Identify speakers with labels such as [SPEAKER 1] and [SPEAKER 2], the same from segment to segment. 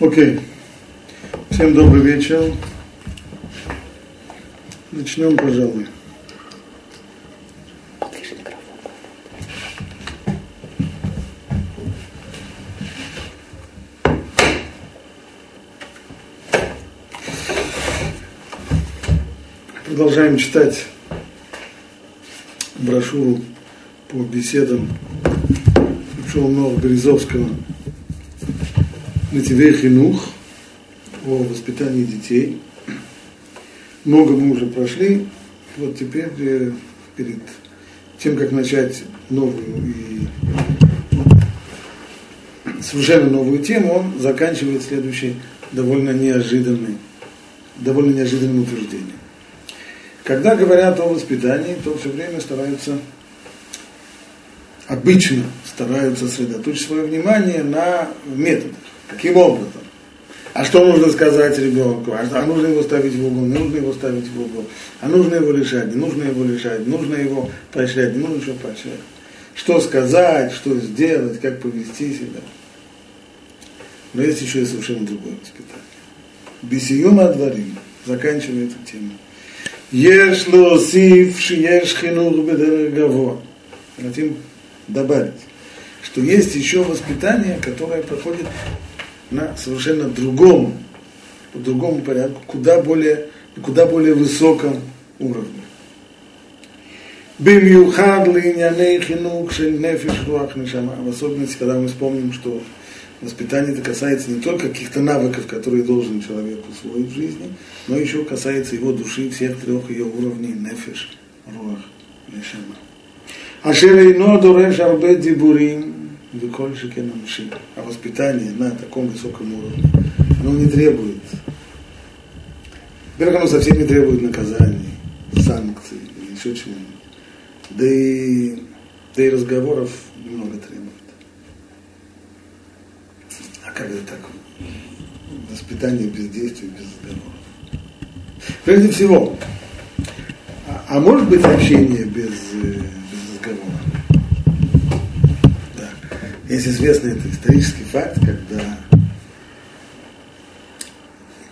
[SPEAKER 1] Окей. Всем добрый вечер. Начнем, пожалуй. Продолжаем читать брошюру по беседам Шеломова Березовского Нативей Хинух о воспитании детей. Много мы уже прошли. Вот теперь перед тем, как начать новую и совершенно новую тему, он заканчивает следующий довольно неожиданный, довольно неожиданным утверждением. Когда говорят о воспитании, то все время стараются, обычно стараются сосредоточить свое внимание на методах. Каким образом? А что нужно сказать ребенку? А, а нужно его ставить в угол, не нужно его ставить в угол. А нужно его решать, не нужно его решать, нужно его поощрять, не нужно еще поощрять. Что сказать, что сделать, как повести себя. Но есть еще и совершенно другое воспитание. Бесиюма дворим, заканчивая эту тему. Еш лосив шиеш хинух бедергаво. Хотим добавить, что есть еще воспитание, которое проходит на совершенно другом, по другому порядку, куда более, куда более высоком уровне. Бимюхад. В особенности, когда мы вспомним, что воспитание это касается не только каких-то навыков, которые должен человек усвоить в жизни, но еще касается его души, всех трех ее уровней нефиш руах нишама. Ашер ино дореш арбе дибурим Виколь Шикенамши. А воспитание на таком высоком уровне, оно не требует. Во-первых, оно совсем не требует наказаний, санкций или еще чего-нибудь. Да и, да и разговоров немного требует. А как это так? Воспитание без действий, без разговоров. Прежде всего, а, а может быть общение без, э, Есть известный это исторический факт, когда,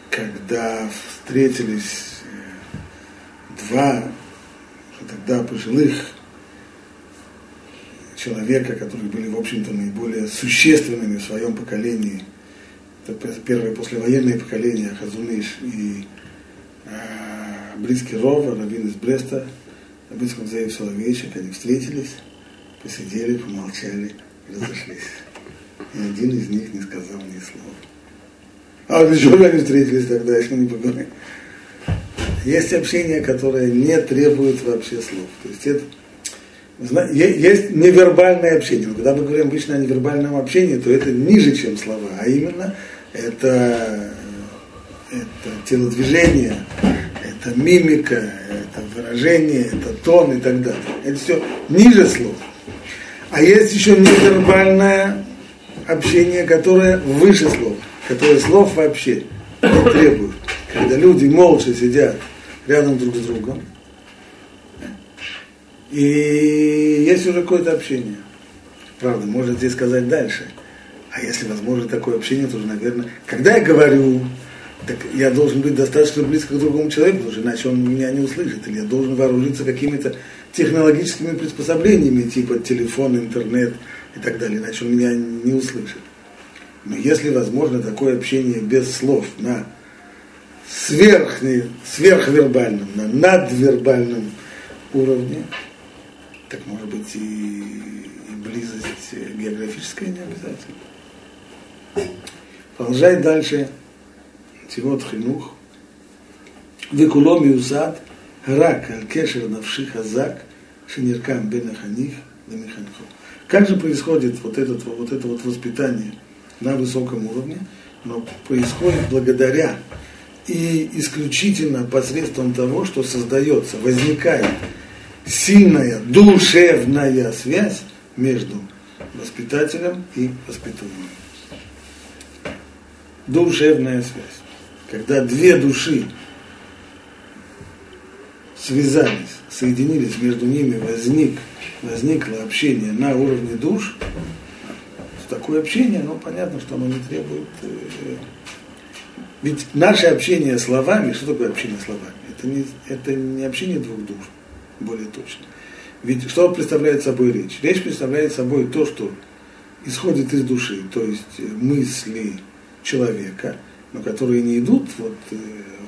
[SPEAKER 1] когда встретились э, два тогда пожилых человека, которые были, в общем-то, наиболее существенными в своем поколении. Это первое послевоенное поколение Хазуныш и э, близкий Рова, Равин из Бреста, Рабинском Заев Соловейчик, они встретились, посидели, помолчали – разошлись. И один из них не сказал ни слова. А же они встретились тогда, если не поговорили? Есть общение, которое не требует вообще слов. То есть это есть невербальное общение. Когда мы говорим обычно о невербальном общении, то это ниже, чем слова, а именно это, это телодвижение, это мимика, это выражение, это тон и так далее. Это все ниже слов. А есть еще невербальное общение, которое выше слов, которое слов вообще не требует. Когда люди молча сидят рядом друг с другом, и есть уже какое-то общение. Правда, можно здесь сказать дальше. А если возможно такое общение, то, наверное, когда я говорю, так я должен быть достаточно близко к другому человеку, потому что иначе он меня не услышит, или я должен вооружиться какими-то технологическими приспособлениями типа телефон, интернет и так далее, иначе он меня не услышит. Но если возможно такое общение без слов на сверх, сверхвербальном, на надвербальном уровне, так может быть и, и близость географическая не обязательно. Продолжает дальше. Тивот хинух. Викулом – рак э, аль-кешер навши хазак шиниркам бенаханих дамиханху. Как же происходит вот, этот, вот это вот воспитание на высоком уровне? Но происходит благодаря и исключительно посредством того, что создается, возникает сильная душевная связь между воспитателем и воспитуемым. Душевная связь. Когда две души связались, соединились, между ними возник, возникло общение на уровне душ, такое общение, но понятно, что оно не требует... Э, ведь наше общение словами, что такое общение словами? Это не, это не общение двух душ, более точно. Ведь что представляет собой речь? Речь представляет собой то, что исходит из души, то есть э, мысли человека, но которые не идут вот э,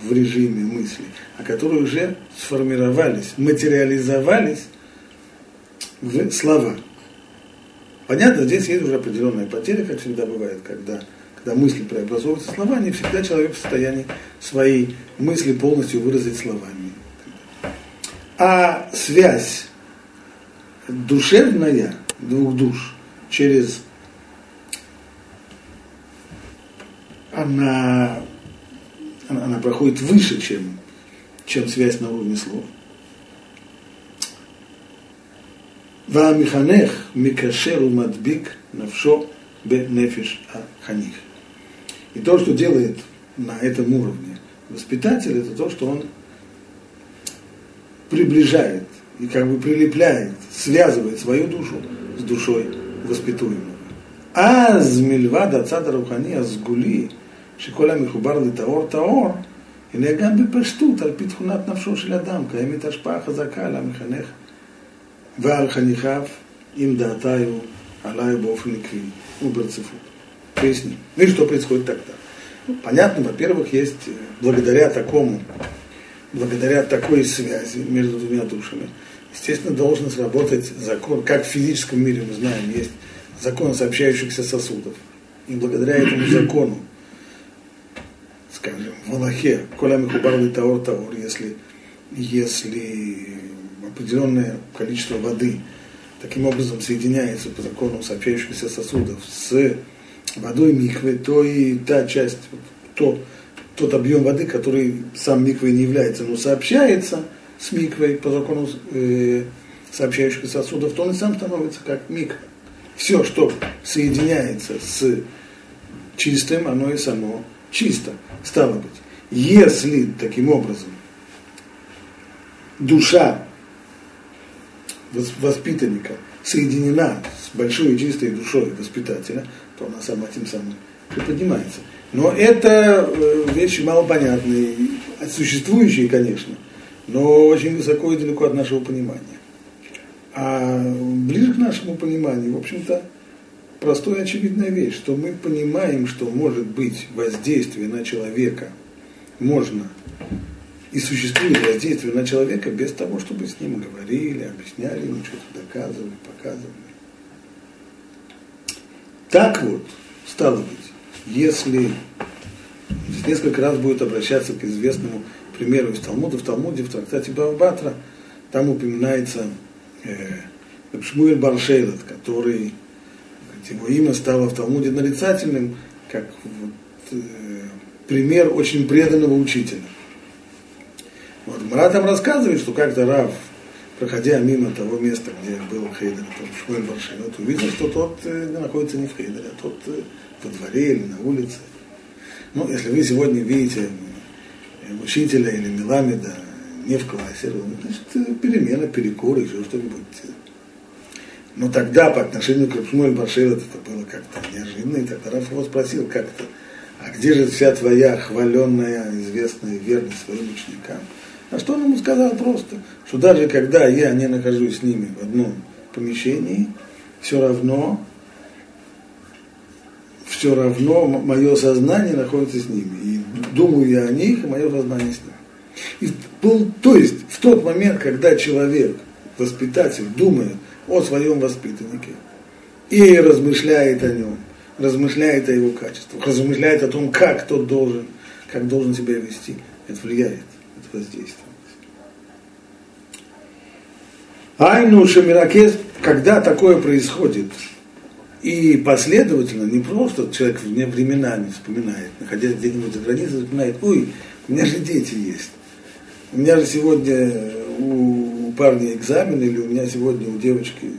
[SPEAKER 1] в режиме мысли, а которые уже сформировались, материализовались в слова. Понятно, здесь есть уже определенная потеря, как всегда бывает, когда, когда мысли преобразовываются в слова, не всегда человек в состоянии свои мысли полностью выразить словами. А связь душевная двух душ через она, она, она проходит выше, чем, чем связь на уровне слов. והמחנך מקשר ומדביק נפשו бенефиш ханих. И то, что делает на этом уровне воспитатель, это то, что он приближает и как бы прилепляет, связывает свою душу с душой воспитуемого. אז מלבד הצד הרוחני הסגולי, שכל המחובר לטהור טהור, הנה גם בפשטות, על פי תכונת נפשו של אדם, קיימת השפעה חזקה על המחנך ועל חניכיו, אם דעתיו עליו באופן עקבי וברציפות. Поясни. Ну и что происходит тогда? Ну, понятно, во-первых, есть благодаря такому, благодаря такой связи между двумя душами, естественно, должен сработать закон, как в физическом мире мы знаем, есть закон сообщающихся сосудов. И благодаря этому закону, скажем, в Аллахе, коля михубарный таор таор, если, если определенное количество воды таким образом соединяется по закону сообщающихся сосудов с водой миквы, то и та часть, то, тот объем воды, который сам миквой не является, но сообщается с миквой по закону э, сообщающихся сосудов, то он и сам становится как миква. Все, что соединяется с чистым, оно и само чисто. Стало быть, если таким образом душа воспитанника соединена с большой и чистой душой воспитателя, то она сама тем самым приподнимается. Но это э, вещи малопонятные, существующие, конечно, но очень высоко и далеко от нашего понимания. А ближе к нашему пониманию, в общем-то, простая очевидная вещь, что мы понимаем, что может быть воздействие на человека, можно и существует воздействие на человека без того, чтобы с ним говорили, объясняли ему что-то, доказывали, показывали. Так вот, стало быть, если здесь несколько раз будет обращаться к известному примеру из Талмуда, в Талмуде, в трактате Бавбатра, там упоминается э, Шмуэль Баршейлот, который, его имя стало в Талмуде нарицательным, как вот, э, пример очень преданного учителя. Вот, Мара там рассказывает, что как-то Рав, проходя мимо того места, где был Хейдер, тот Шмуэль Баршин, вот увидел, что тот э, находится не в Хейдере, а тот э, во дворе или на улице. Ну, если вы сегодня видите э, учителя или Меламеда не в классе, значит, э, перемена, перекур, еще что-нибудь. Но тогда по отношению к Шмуэль Баршин это было как-то неожиданно, и тогда Раф его спросил как-то, а где же вся твоя хваленная, известная верность своим ученикам? А что он ему сказал просто? Что даже когда я не нахожусь с ними в одном помещении, все равно, все равно мое сознание находится с ними. И думаю я о них, и мое сознание с ними. И, то есть в тот момент, когда человек, воспитатель, думает о своем воспитаннике и размышляет о нем, размышляет о его качествах, размышляет о том, как тот должен, как должен себя вести, это влияет, это воздействует. Айну Шамиракес, когда такое происходит, и последовательно, не просто человек временами вспоминает, находясь где-нибудь за границей, вспоминает, ой, у меня же дети есть. У меня же сегодня у парня экзамен, или у меня сегодня у девочки.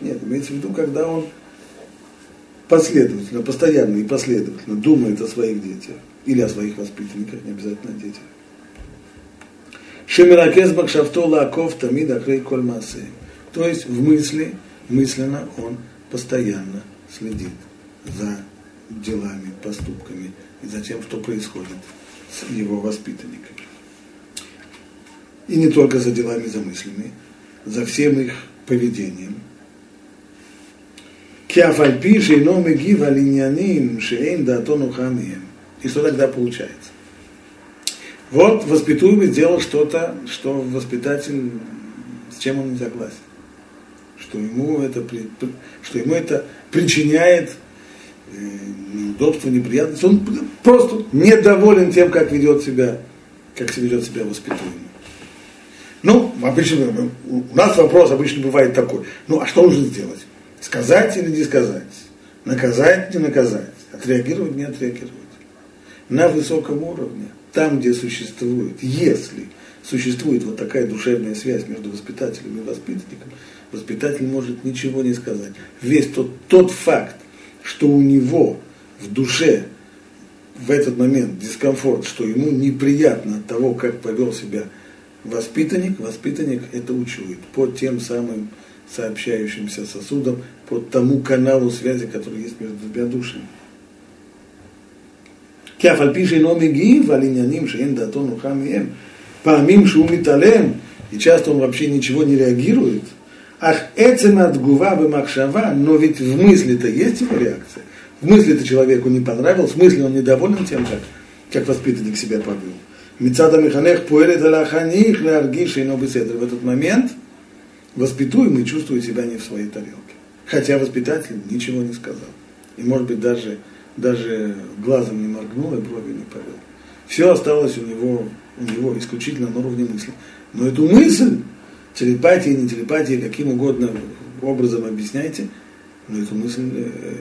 [SPEAKER 1] Нет, имеется в виду, когда он последовательно, постоянно и последовательно думает о своих детях или о своих воспитанниках, не обязательно о детях. Шемиракез Бакшавто Лаков Тамид Ахрей Коль То есть в мысли, мысленно он постоянно следит за делами, поступками и за тем, что происходит с его воспитанниками. И не только за делами, за мыслями, за всем их поведением. И что тогда получается? Вот воспитуемый сделал что-то, что воспитатель, с чем он не согласен. Что ему это, что ему это причиняет э, неудобство, неприятность. Он просто недоволен тем, как ведет себя, как ведет себя воспитуемый. Ну, обычно, у нас вопрос обычно бывает такой. Ну, а что нужно сделать? Сказать или не сказать? Наказать, не наказать? Отреагировать, не отреагировать? На высоком уровне, там, где существует, если существует вот такая душевная связь между воспитателем и воспитанником, воспитатель может ничего не сказать. Весь тот, тот факт, что у него в душе в этот момент дискомфорт, что ему неприятно от того, как повел себя воспитанник, воспитанник это учует по тем самым сообщающимся сосудам, по тому каналу связи, который есть между двумя душами. כי אף על פי שאינו מגיב על עניינים שאין דעתו נוחה מהם, פעמים שהוא מתעלם, и часто он вообще ничего не реагирует, ах эцем отгува бемахшава, но ведь в мысли-то есть его реакция. В мысли-то человеку не понравилось, в мысли он недоволен тем, как, как воспитанник себя повел. Мецада Миханех пуэрет алаханих ларгиш и беседр. В этот момент воспитуемый чувствует себя не в своей тарелке. Хотя воспитатель ничего не сказал. И может быть даже, даже глазом не моргнул и брови не повел. Все осталось у него, у него исключительно на уровне мысли. Но эту мысль, телепатия, не телепатия, каким угодно образом объясняйте, но эту мысль э,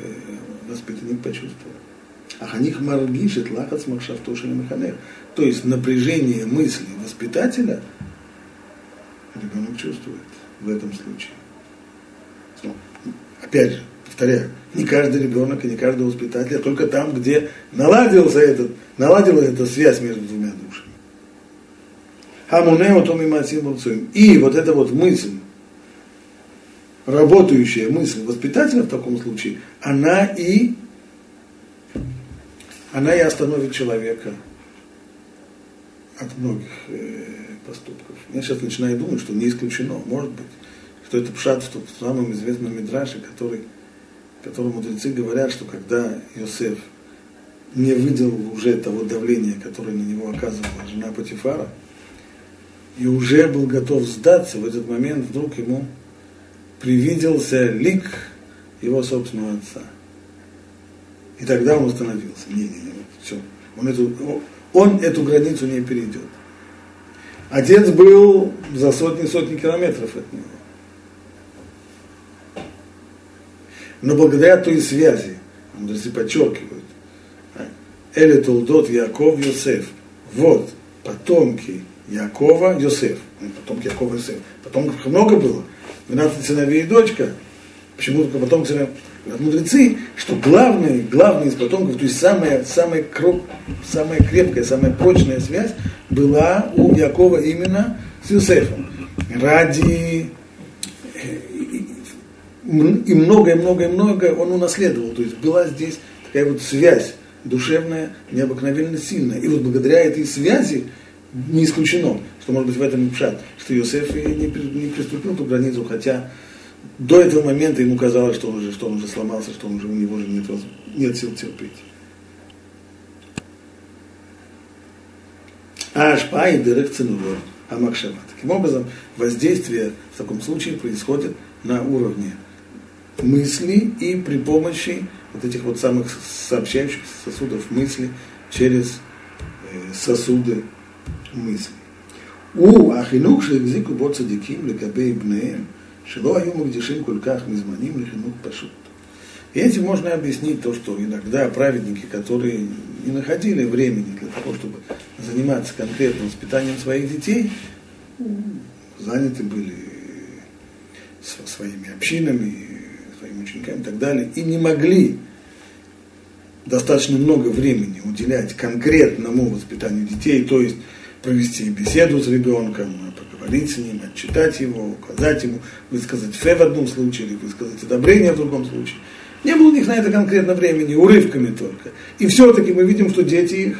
[SPEAKER 1] воспитанник почувствовал. Аханих маргишет лахац махшавтошин механех. То есть напряжение мысли воспитателя ребенок чувствует в этом случае. Опять же, повторяю, не каждый ребенок и не каждый воспитатель, а только там, где наладился этот, наладилась эта связь между двумя душами. Хамунео то мимасим И вот эта вот мысль, работающая мысль воспитателя в таком случае, она и она и остановит человека от многих э, поступков. Я сейчас начинаю думать, что не исключено, может быть, что это пшат в, в самом известном Мидраше, который, которому мудрецы говорят, что когда Иосиф не выдержал уже того давления, которое на него оказывала жена Патифара, и уже был готов сдаться, в этот момент вдруг ему привиделся лик его собственного отца. И тогда он остановился. Не, не, не, все. Он эту, он эту границу не перейдет. Отец был за сотни-сотни километров от него. Но благодаря той связи, мудрецы подчеркивают, Эли Толдот Яков Йосеф. Вот потомки Якова Йосеф. Ну, потомки Якова Йосеф. Потомков много было. 12 сыновей и дочка. Почему только потомки мудрецы, что главный, главный из потомков, то есть самая, самая, кроп, самая крепкая, самая прочная связь была у Якова именно с Юсефом. Ради и многое, многое, многое он унаследовал. То есть была здесь такая вот связь душевная, необыкновенно сильная. И вот благодаря этой связи не исключено, что может быть в этом и пшат, что Иосиф и не, не приступил ту границу, хотя до этого момента ему казалось, что он уже, что он уже сломался, что он уже, у него уже нет, нет сил терпеть. А ашпа дырек ценувор, а макшава. Таким образом, воздействие в таком случае происходит на уровне мысли и при помощи вот этих вот самых сообщающих сосудов мысли через э, сосуды мысли. У ахинук шельзику бо цадиким лекабей бнеем – Шило аю магдишим кульках мизманим лихинук пашут. И этим можно объяснить то, что иногда праведники, которые не находили времени для того, чтобы заниматься конкретным воспитанием своих детей, заняты были своими общинами, своими учениками и так далее, и не могли достаточно много времени уделять конкретному воспитанию детей, то есть провести беседу с ребенком, поговорить с ним, отчитать его, указать ему, высказать фе в одном случае или высказать одобрение в другом случае. Не было у них на это конкретно времени, урывками только. И все-таки мы видим, что дети их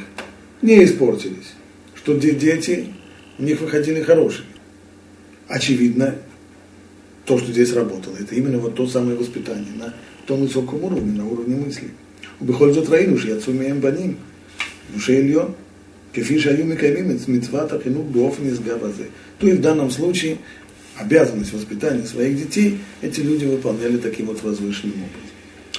[SPEAKER 1] не испортились, что дети у них выходили хорошими. Очевидно, то, что здесь работало, это именно вот то самое воспитание на том высоком уровне, на уровне мысли. Убихользот раину, я сумеем по ним. Душей льон. Кефиша аюми каймим, митцвата хинук, буоф низгабазе то и в данном случае обязанность воспитания своих детей эти люди выполняли таким вот возвышенным образом.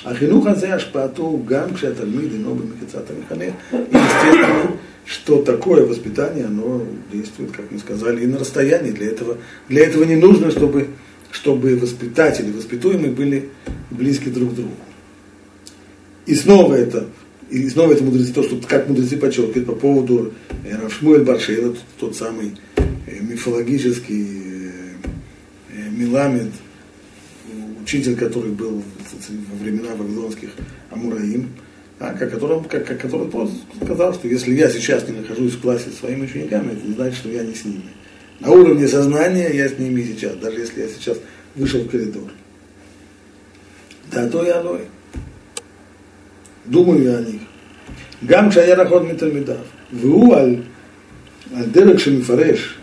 [SPEAKER 1] А хинух ашпату гам кшатальмиды новый мехицата механе. И естественно, что такое воспитание, оно действует, как мы сказали, и на расстоянии. Для этого, для этого не нужно, чтобы, чтобы воспитатели, воспитуемые были близки друг к другу. И снова это и снова это мудрецы, то, что, как мудрецы подчеркивают по поводу э, Равшмуэль Баршейла, тот, тот самый мифологический э, э, Миламед, учитель, который был во времена вавилонских Амураим, а, как которым, как, как, который просто сказал, что если я сейчас не нахожусь в классе с своими учениками, это не значит, что я не с ними. На уровне сознания я с ними сейчас, даже если я сейчас вышел в коридор. Да то я оно. Думаю я о них. Гам шая наход митамидав. Ву аль дерек шемифареш.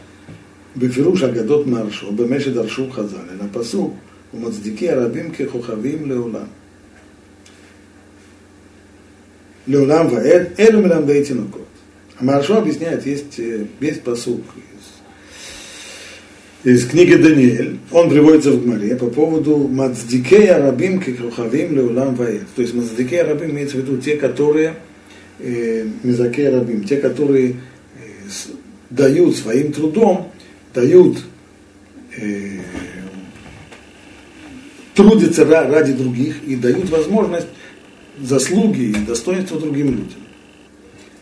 [SPEAKER 1] בפירוש אגדות מהרשו, במה שדרשו חז"ל, אלא פסוק, ומצדיקי הרבים ככוכבים לעולם. לעולם ועד, אלו מלמדי תינוקות. המהרשו объясняет, есть, есть посук из книги Даниэль, он приводится в Гмаре по поводу Мацдикея Рабим Кикрухавим Леулам Ваэт. То есть Мацдикея Рабим имеется в виду те, которые э, Мизакея Рабим, те, которые э, с, дают своим трудом, дают э, трудятся ради других и дают возможность заслуги и достоинства другим людям.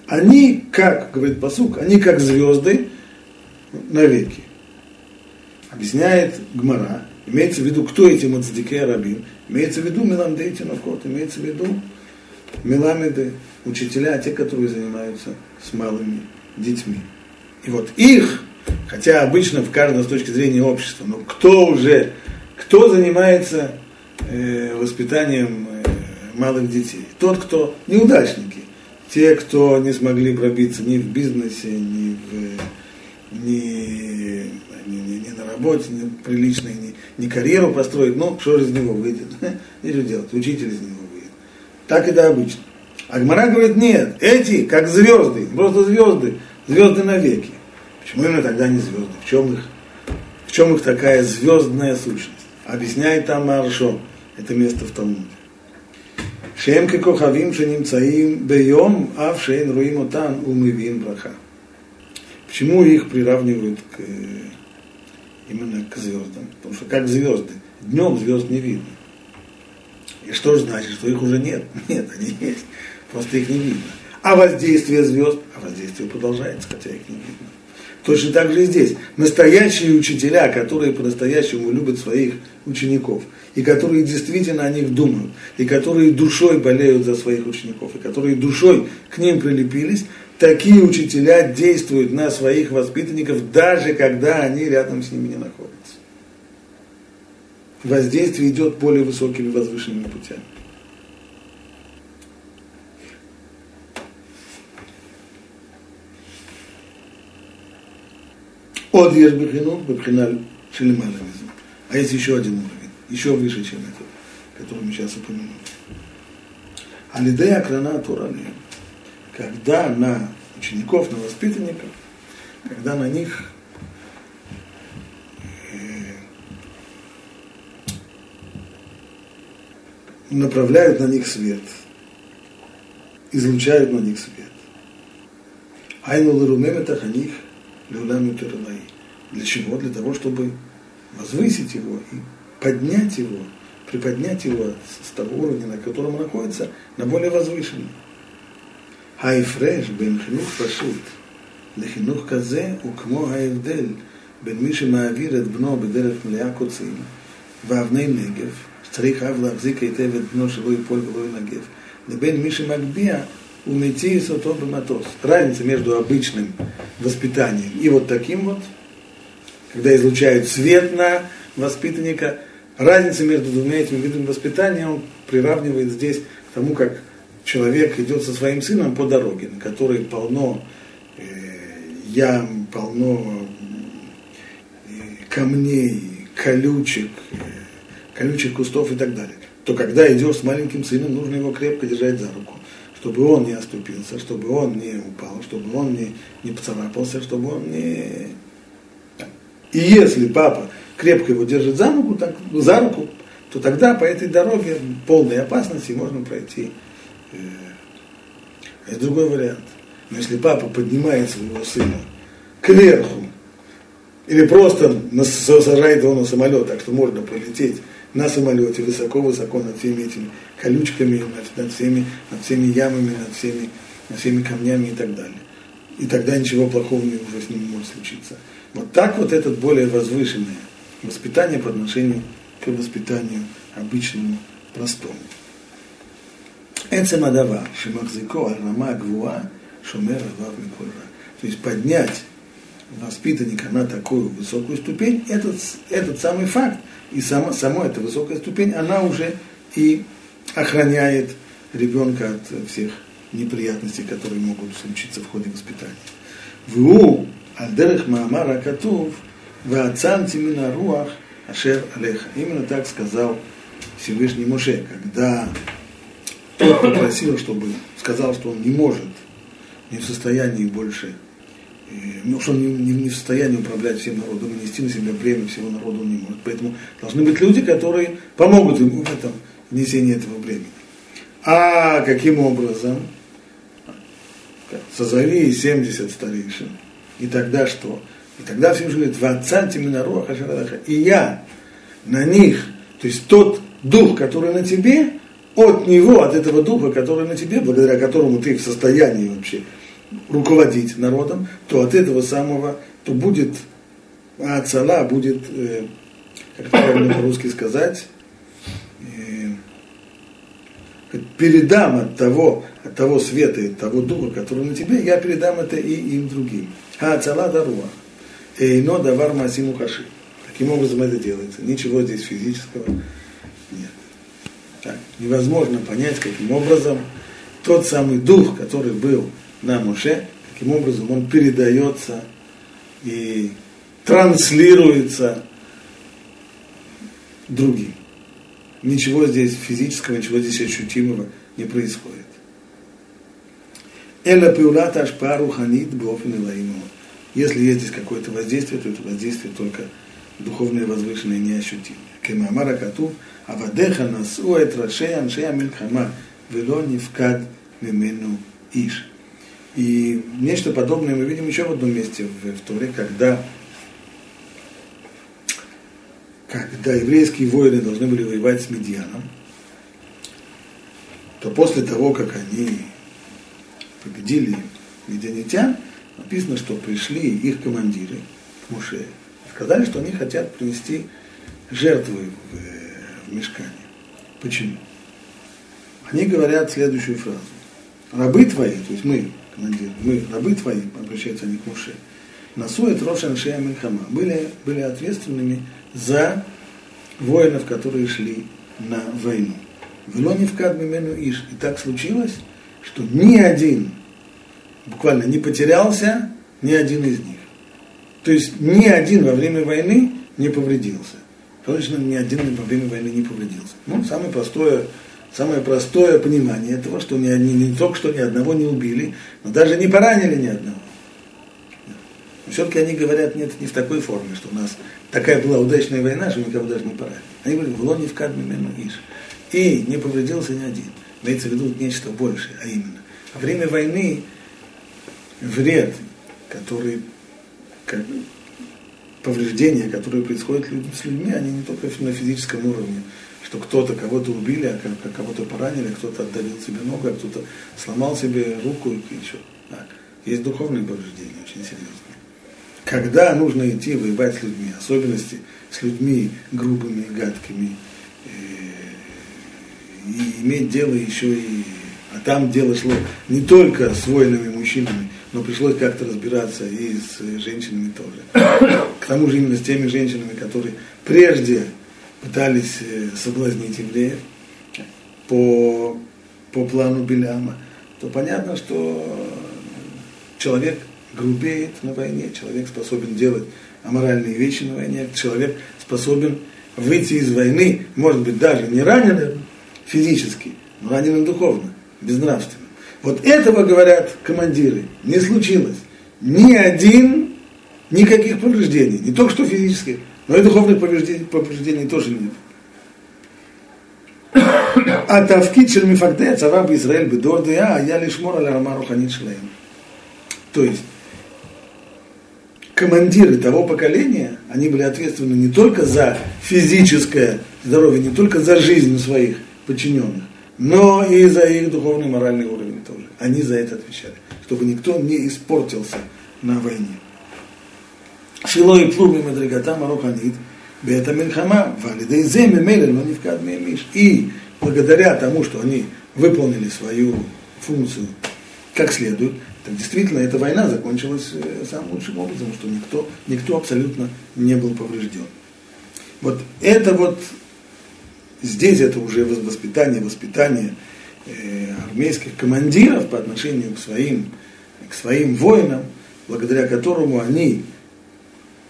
[SPEAKER 1] Они, как говорит посук, они как звезды навеки объясняет Гмара, имеется в виду, кто эти мацдике рабим, имеется в виду Меламдей Тинокот, имеется в виду Меламеды, учителя, те, которые занимаются с малыми детьми. И вот их, хотя обычно в каждом с точки зрения общества, но кто уже, кто занимается э, воспитанием э, малых детей? Тот, кто неудачники, те, кто не смогли пробиться ни в бизнесе, ни в, ни не, не, не на работе, не приличной, не, не карьеру построить, ну, что же из него выйдет? И что делать? Учитель из него выйдет. Так это обычно. А Гмара говорит, нет, эти как звезды, просто звезды, звезды навеки. Почему же тогда не звезды? В чем их, в чем их такая звездная сущность? Объясняет там Маршо, это место в том. Талмуде. Шем кокохавим шенимцаим бейом, а в шейн руим отан умывим браха. Почему их приравнивают к, именно к звездам? Потому что как звезды, днем звезд не видно. И что же значит, что их уже нет? Нет, они есть, просто их не видно. А воздействие звезд, а воздействие продолжается, хотя их не видно. Точно так же и здесь. Настоящие учителя, которые по-настоящему любят своих учеников, и которые действительно о них думают, и которые душой болеют за своих учеников, и которые душой к ним прилепились, такие учителя действуют на своих воспитанников, даже когда они рядом с ними не находятся. Воздействие идет более высокими возвышенными путями. От Ешбихину, Бабхиналь Шелемалавизм. А есть еще один уровень, еще выше, чем этот, который мы сейчас упомянули. Алидея Крана Туралия когда на учеников, на воспитанников, когда на них направляют на них свет, излучают на них свет. Айну ларумеметах о них люлами Для чего? Для того, чтобы возвысить его и поднять его, приподнять его с того уровня, на котором он находится, на более возвышенный. ההפרש בין חינוך פשוט לחינוך כזה הוא כמו ההבדל בין מי שמעביר את בנו בדרך מלאה קוצים ואבני נגב, שצריך אב להחזיק היטב את בנו שלא ייפול ולא ינגב, לבין מי שמגביה ומטיס אותו במטוס. Разница между обычным воспитанием. И вот таким вот, когда излучают свет на воспитанника, разница между двумя этими видами воспитания он приравнивает здесь к тому, как человек идет со своим сыном по дороге, на которой полно э, ям, полно э, камней, колючек, э, колючих кустов и так далее, то когда идешь с маленьким сыном, нужно его крепко держать за руку, чтобы он не оступился, чтобы он не упал, чтобы он не, не поцарапался, чтобы он не... И если папа крепко его держит за руку, так, за руку, то тогда по этой дороге полной опасности можно пройти. Э, это другой вариант. Но если папа поднимает своего сына кверху, или просто сажает его на самолет, так что можно полететь на самолете, высоко-высоко над всеми этими колючками, над, над, всеми, над всеми ямами, над всеми, над всеми камнями и так далее. И тогда ничего плохого не, уже с ним может случиться. Вот так вот это более возвышенное воспитание по отношению к воспитанию обычному, простому. Эцем Адава, Шимахзико, Арама, Гвуа, Шумер, То есть поднять воспитанника на такую высокую ступень, этот, этот самый факт и сама, сама эта высокая ступень, она уже и охраняет ребенка от всех неприятностей, которые могут случиться в ходе воспитания. Ву альдерех маамара катув ваацанти мина руах ашер алеха. Именно так сказал Всевышний Муше, когда тот попросил, чтобы сказал, что он не может, не в состоянии больше ну, что он не, не, не в состоянии управлять всем народом и нести на себя бремя всего народа он не может. Поэтому должны быть люди, которые помогут ему в этом внесении этого бремени. А каким образом? Созови 70 старейшин. И тогда что? И тогда все говорит, вацанти минаруаха и я на них, то есть тот дух, который на тебе, от него, от этого духа, который на тебе, благодаря которому ты в состоянии вообще руководить народом, то от этого самого, то будет Ацала, будет, э, как правильно по-русски сказать, э, передам от того, от того света, от того духа, который на тебе, я передам это и им другим. А Ацала даруа. Эйно давар масиму хаши. Таким образом это делается. Ничего здесь физического нет. Так, невозможно понять, каким образом тот самый дух, который был на Муше, таким образом он передается и транслируется другим. Ничего здесь физического, ничего здесь ощутимого не происходит. Эла пиулата ашпару ханит бофин Если есть здесь какое-то воздействие, то это воздействие только духовное, возвышенное, неощутимое. Кемамара кату, авадеха насу эт рашея аншея мильхама, вело нивкад мимену иш. И нечто подобное мы видим еще в одном месте в, в Торе, когда, когда еврейские воины должны были воевать с Медьяном, то после того, как они победили медианитян, написано, что пришли их командиры к Муше, сказали, что они хотят принести жертвы в, в мешкане. Почему? Они говорят следующую фразу. Рабы твои, то есть мы, мы, рабы твои, обращаются они к Муше, насует Роша Шея Мельхама, были, были ответственными за воинов, которые шли на войну. Вело не в Кадмимену Иш. И так случилось, что ни один, буквально не потерялся, ни один из них. То есть ни один во время войны не повредился. Точно ни один во время войны не повредился. Ну, самое простое самое простое понимание этого, что ни, ни, не только что ни одного не убили, но даже не поранили ни одного. Но все-таки они говорят, нет, не в такой форме, что у нас такая была удачная война, что никого даже не поранили. Они говорят, в лоне в кадме мену иш. И не повредился ни один. Имеется в виду нечто большее, а именно. Во время войны вред, который, как, повреждения, которые происходят с людьми, они не только на физическом уровне, что кто-то кого-то убили, а кого-то поранили, кто-то отдалил себе ногу, а кто-то сломал себе руку и еще. Так. Есть духовные повреждения очень серьезные. Когда нужно идти воевать с людьми, особенности с людьми грубыми, гадкими, э, и иметь дело еще и... А там дело шло не только с воинами, мужчинами, но пришлось как-то разбираться и с женщинами тоже. К тому же именно с теми женщинами, которые прежде пытались э, соблазнить евреев по, по плану Беляма, то понятно, что человек грубеет на войне, человек способен делать аморальные вещи на войне, человек способен выйти из войны, может быть, даже не раненым физически, но раненым духовно, безнравственно. Вот этого, говорят командиры, не случилось. Ни один, никаких повреждений, не только что физических, но и духовных повреждений, повреждений тоже нет. А тавкит шель мифактея а цава бы Израиль бы дордея, а я лишь мора ля рама руханит шлеем. То есть, командиры того поколения, они были ответственны не только за физическое здоровье, не только за жизнь своих подчиненных, но и за их духовный моральный уровень тоже. Они за это отвечали, чтобы никто не испортился на войне. И плуг и мадригата мароханит, бета мельхама, валидей земе мелен, но не вкад миш. И благодаря тому, что они выполнили свою функцию как следует, так действительно эта война закончилась самым лучшим образом, что никто, никто абсолютно не был поврежден. Вот это вот, здесь это уже воспитание, воспитание армейских командиров по отношению к своим, к своим воинам, благодаря которому они,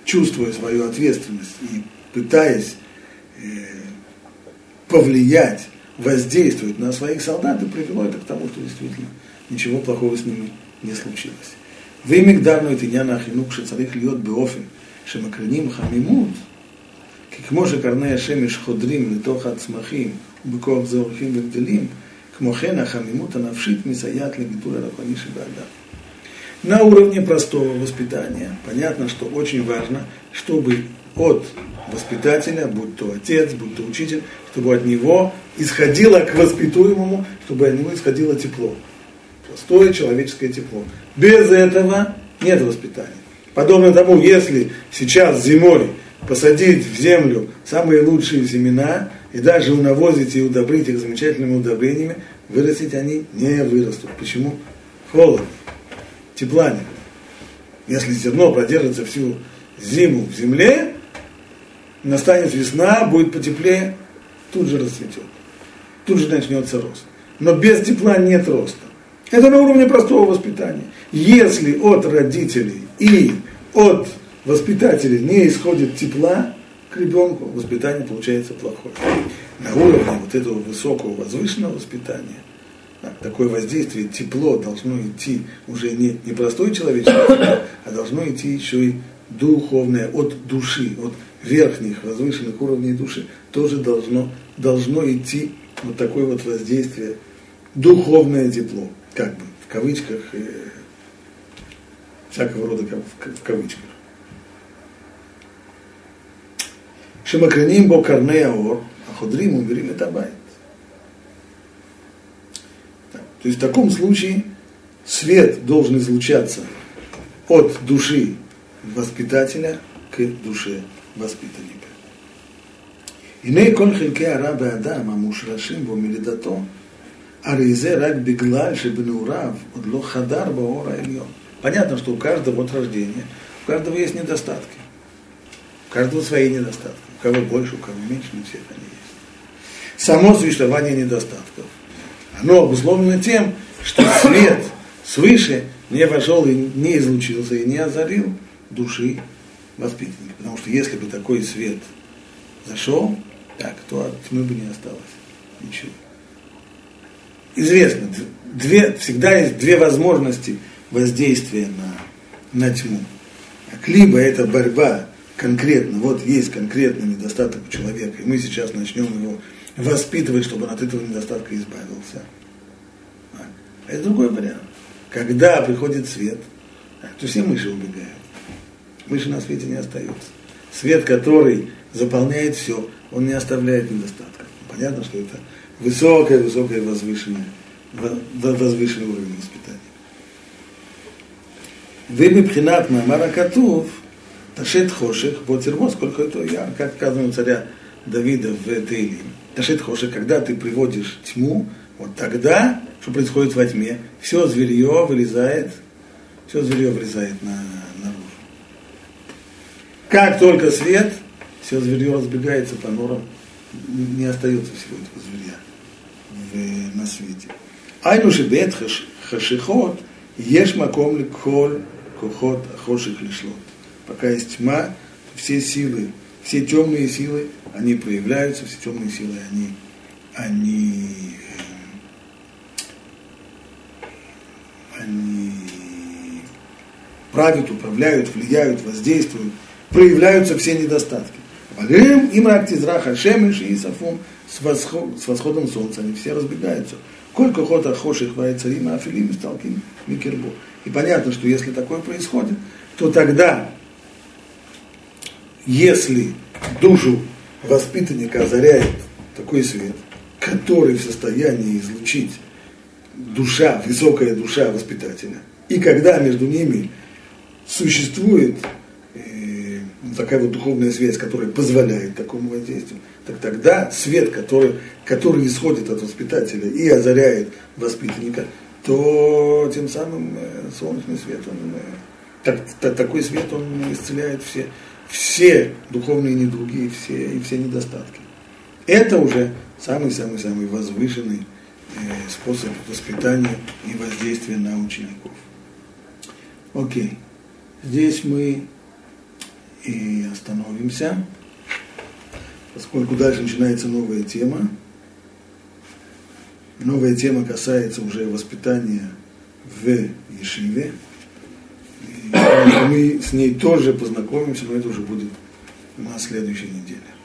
[SPEAKER 1] чувствуя свою ответственность и пытаясь э, повлиять, воздействовать на своих солдат, и привело это к тому, что действительно ничего плохого с ними не случилось. ואם הגדרנו את עניין החינוך שצריך להיות באופן שמקרינים חמימות, כי כמו שקרני השמש חודרים לתוך הצמחים ובכוח זה הולכים וגדלים, כמו כן החמימות הנפשית מסייעת לגידול הרוחני שבאדם. На уровне простого воспитания понятно, что очень важно, чтобы от воспитателя, будь то отец, будь то учитель, чтобы от него исходило к воспитуемому, чтобы от него исходило тепло простое человеческое тепло. Без этого нет воспитания. Подобно тому, если сейчас зимой посадить в землю самые лучшие семена и даже унавозить и удобрить их замечательными удобрениями, вырастить они не вырастут. Почему? Холодно, тепла. Если зерно продержится всю зиму в земле, настанет весна, будет потеплее, тут же расцветет. Тут же начнется рост. Но без тепла нет роста. Это на уровне простого воспитания. Если от родителей и от воспитателей не исходит тепла к ребенку, воспитание получается плохое. На уровне вот этого высокого возвышенного воспитания такое воздействие, тепло должно идти уже не, не простой человеческий а должно идти еще и духовное, от души, от верхних возвышенных уровней души, тоже должно, должно идти вот такое вот воздействие, духовное тепло как бы, в кавычках, э, всякого рода как, в, кавычках. Шимакраним бо карней аор, а ходрим умерим это байт. То есть в таком случае свет должен излучаться от души воспитателя к душе воспитанника. Иней кон хельке араба адам амушрашим бо милидато, аризе рак беглаль шебенурав, одло лохадар баора ильон. Понятно, что у каждого от рождения, у каждого есть недостатки. У каждого свои недостатки. У кого больше, у кого меньше, но все они есть. Само существование недостатков оно обусловлено тем, что свет свыше не вошел и не излучился, и не озарил души воспитанника. Потому что если бы такой свет зашел, так, то от тьмы бы не осталось ничего известно, две, всегда есть две возможности воздействия на, на тьму. Либо это борьба конкретно, вот есть конкретный недостаток у человека, и мы сейчас начнем его воспитывай, чтобы он от этого недостатка избавился. А это другой вариант. Когда приходит свет, то все мыши убегают. Мыши на свете не остаются. Свет, который заполняет все, он не оставляет недостатка. Понятно, что это высокое-высокое возвышенное, возвышенный уровень воспитания. испытания. Выбипхинат Мамара Катув, Ташет хошек, Ботермо, сколько это я, как сказано царя Давида в Тейлим. Ташет хошек, когда ты приводишь тьму, вот тогда, что происходит во тьме, все зверье вылезает, все зверье вылезает на, наружу. Как только свет, все зверье разбегается по норам, не остается всего этого зверя в, на свете. Айну шебет хашихот, ешь маком ликхоль кухот хоших лишлот. Пока есть тьма, все силы, все темные силы, они проявляются, все темные силы, они, они, э, они правят, управляют, влияют, воздействуют, проявляются все недостатки. Валим им рактизраха шемеш и сафум с, восход, с восходом солнца, они все разбегаются. Сколько хота хоших вайцарим, афилим сталким микербо. И понятно, что если такое происходит, то тогда, если душу воспитанника озаряет такой свет, который в состоянии излучить душа, высокая душа воспитателя, и когда между ними существует э, такая вот духовная связь, которая позволяет такому воздействию, так тогда свет, который, который исходит от воспитателя и озаряет воспитанника, то тем самым э, солнечный свет, он, э, так, такой свет, он исцеляет все, все духовные недуги и все, и все недостатки. Это уже самый-самый-самый возвышенный э, способ воспитания и воздействия на учеников. Окей. Здесь мы и остановимся, поскольку дальше начинается новая тема. Новая тема касается уже воспитания в Ешиве. Мы с ней тоже познакомимся, но это уже будет на следующей неделе.